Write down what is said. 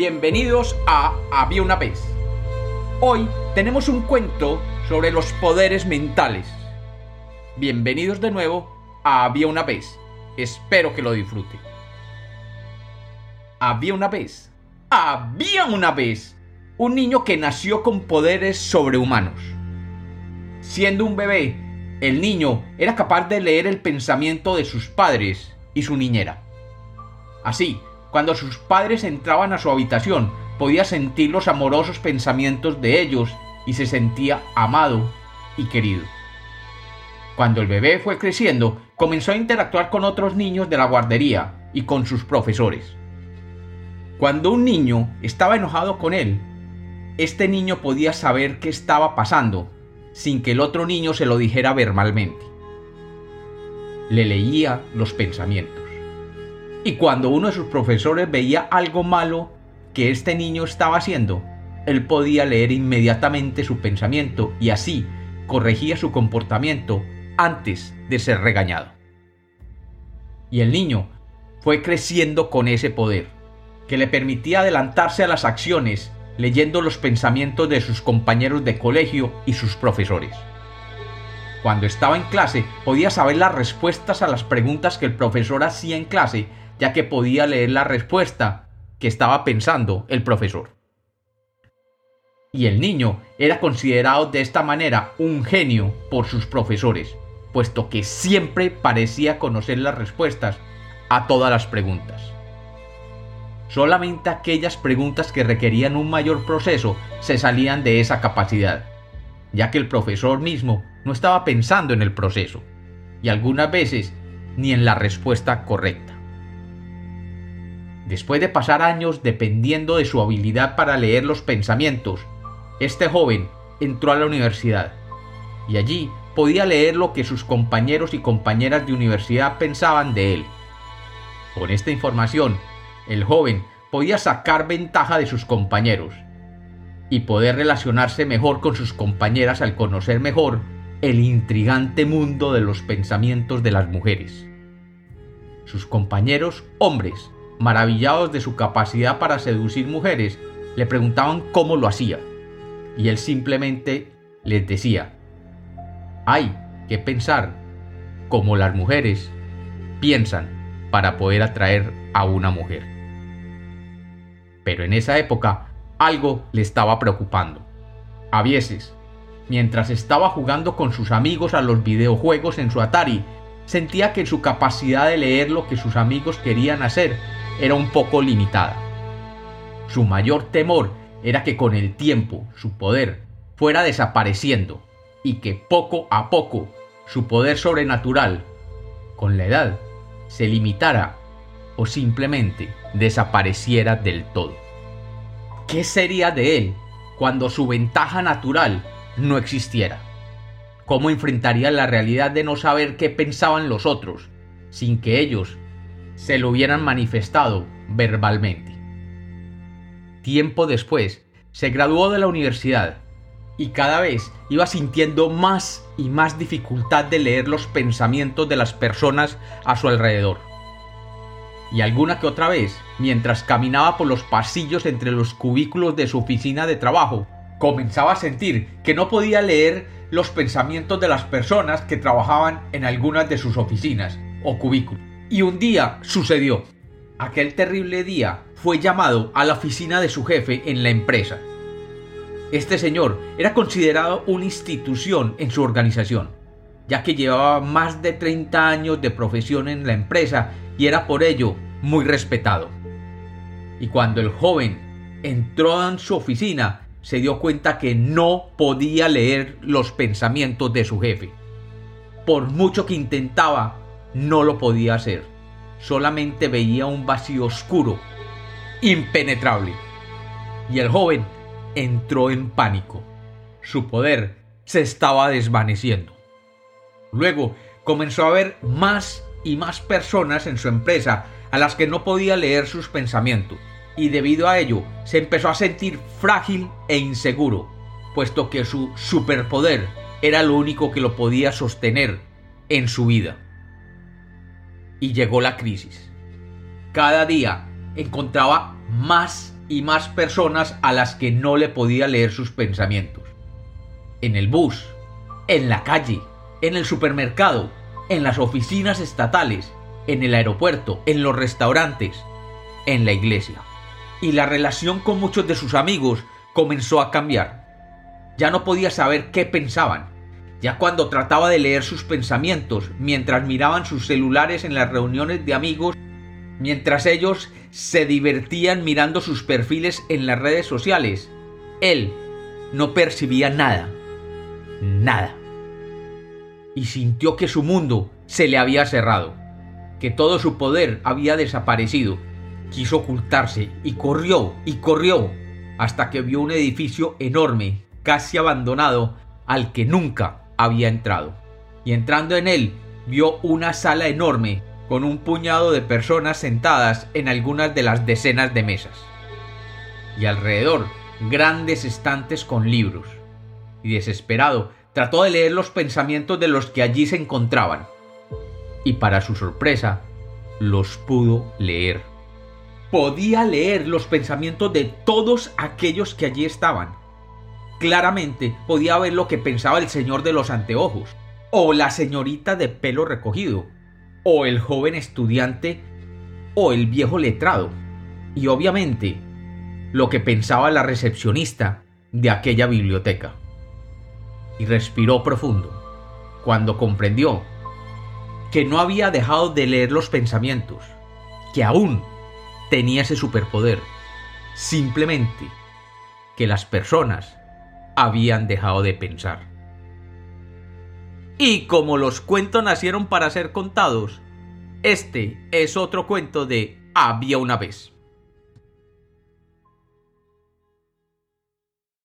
bienvenidos a Había una vez. Hoy tenemos un cuento sobre los poderes mentales. Bienvenidos de nuevo a Había una vez. Espero que lo disfruten. Había una vez. Había una vez un niño que nació con poderes sobrehumanos. Siendo un bebé, el niño era capaz de leer el pensamiento de sus padres y su niñera. Así, cuando sus padres entraban a su habitación, podía sentir los amorosos pensamientos de ellos y se sentía amado y querido. Cuando el bebé fue creciendo, comenzó a interactuar con otros niños de la guardería y con sus profesores. Cuando un niño estaba enojado con él, este niño podía saber qué estaba pasando sin que el otro niño se lo dijera verbalmente. Le leía los pensamientos. Y cuando uno de sus profesores veía algo malo que este niño estaba haciendo, él podía leer inmediatamente su pensamiento y así corregía su comportamiento antes de ser regañado. Y el niño fue creciendo con ese poder, que le permitía adelantarse a las acciones leyendo los pensamientos de sus compañeros de colegio y sus profesores. Cuando estaba en clase podía saber las respuestas a las preguntas que el profesor hacía en clase ya que podía leer la respuesta que estaba pensando el profesor. Y el niño era considerado de esta manera un genio por sus profesores, puesto que siempre parecía conocer las respuestas a todas las preguntas. Solamente aquellas preguntas que requerían un mayor proceso se salían de esa capacidad, ya que el profesor mismo no estaba pensando en el proceso, y algunas veces ni en la respuesta correcta. Después de pasar años dependiendo de su habilidad para leer los pensamientos, este joven entró a la universidad y allí podía leer lo que sus compañeros y compañeras de universidad pensaban de él. Con esta información, el joven podía sacar ventaja de sus compañeros y poder relacionarse mejor con sus compañeras al conocer mejor el intrigante mundo de los pensamientos de las mujeres. Sus compañeros hombres maravillados de su capacidad para seducir mujeres, le preguntaban cómo lo hacía. Y él simplemente les decía, hay que pensar como las mujeres piensan para poder atraer a una mujer. Pero en esa época algo le estaba preocupando. A veces, mientras estaba jugando con sus amigos a los videojuegos en su Atari, sentía que su capacidad de leer lo que sus amigos querían hacer era un poco limitada. Su mayor temor era que con el tiempo su poder fuera desapareciendo y que poco a poco su poder sobrenatural, con la edad, se limitara o simplemente desapareciera del todo. ¿Qué sería de él cuando su ventaja natural no existiera? ¿Cómo enfrentaría la realidad de no saber qué pensaban los otros, sin que ellos se lo hubieran manifestado verbalmente. Tiempo después, se graduó de la universidad y cada vez iba sintiendo más y más dificultad de leer los pensamientos de las personas a su alrededor. Y alguna que otra vez, mientras caminaba por los pasillos entre los cubículos de su oficina de trabajo, comenzaba a sentir que no podía leer los pensamientos de las personas que trabajaban en algunas de sus oficinas o cubículos. Y un día sucedió. Aquel terrible día fue llamado a la oficina de su jefe en la empresa. Este señor era considerado una institución en su organización, ya que llevaba más de 30 años de profesión en la empresa y era por ello muy respetado. Y cuando el joven entró en su oficina, se dio cuenta que no podía leer los pensamientos de su jefe. Por mucho que intentaba, no lo podía hacer. Solamente veía un vacío oscuro, impenetrable. Y el joven entró en pánico. Su poder se estaba desvaneciendo. Luego comenzó a ver más y más personas en su empresa a las que no podía leer sus pensamientos, y debido a ello se empezó a sentir frágil e inseguro, puesto que su superpoder era lo único que lo podía sostener en su vida y llegó la crisis. Cada día encontraba más y más personas a las que no le podía leer sus pensamientos. En el bus, en la calle, en el supermercado, en las oficinas estatales, en el aeropuerto, en los restaurantes, en la iglesia. Y la relación con muchos de sus amigos comenzó a cambiar. Ya no podía saber qué pensaban. Ya cuando trataba de leer sus pensamientos mientras miraban sus celulares en las reuniones de amigos, mientras ellos se divertían mirando sus perfiles en las redes sociales, él no percibía nada. Nada. Y sintió que su mundo se le había cerrado, que todo su poder había desaparecido. Quiso ocultarse y corrió y corrió hasta que vio un edificio enorme, casi abandonado, al que nunca había entrado. Y entrando en él, vio una sala enorme con un puñado de personas sentadas en algunas de las decenas de mesas. Y alrededor, grandes estantes con libros. Y desesperado, trató de leer los pensamientos de los que allí se encontraban. Y para su sorpresa, los pudo leer podía leer los pensamientos de todos aquellos que allí estaban. Claramente podía ver lo que pensaba el señor de los anteojos, o la señorita de pelo recogido, o el joven estudiante, o el viejo letrado, y obviamente lo que pensaba la recepcionista de aquella biblioteca. Y respiró profundo cuando comprendió que no había dejado de leer los pensamientos, que aún tenía ese superpoder. Simplemente que las personas habían dejado de pensar. Y como los cuentos nacieron para ser contados, este es otro cuento de Había una vez.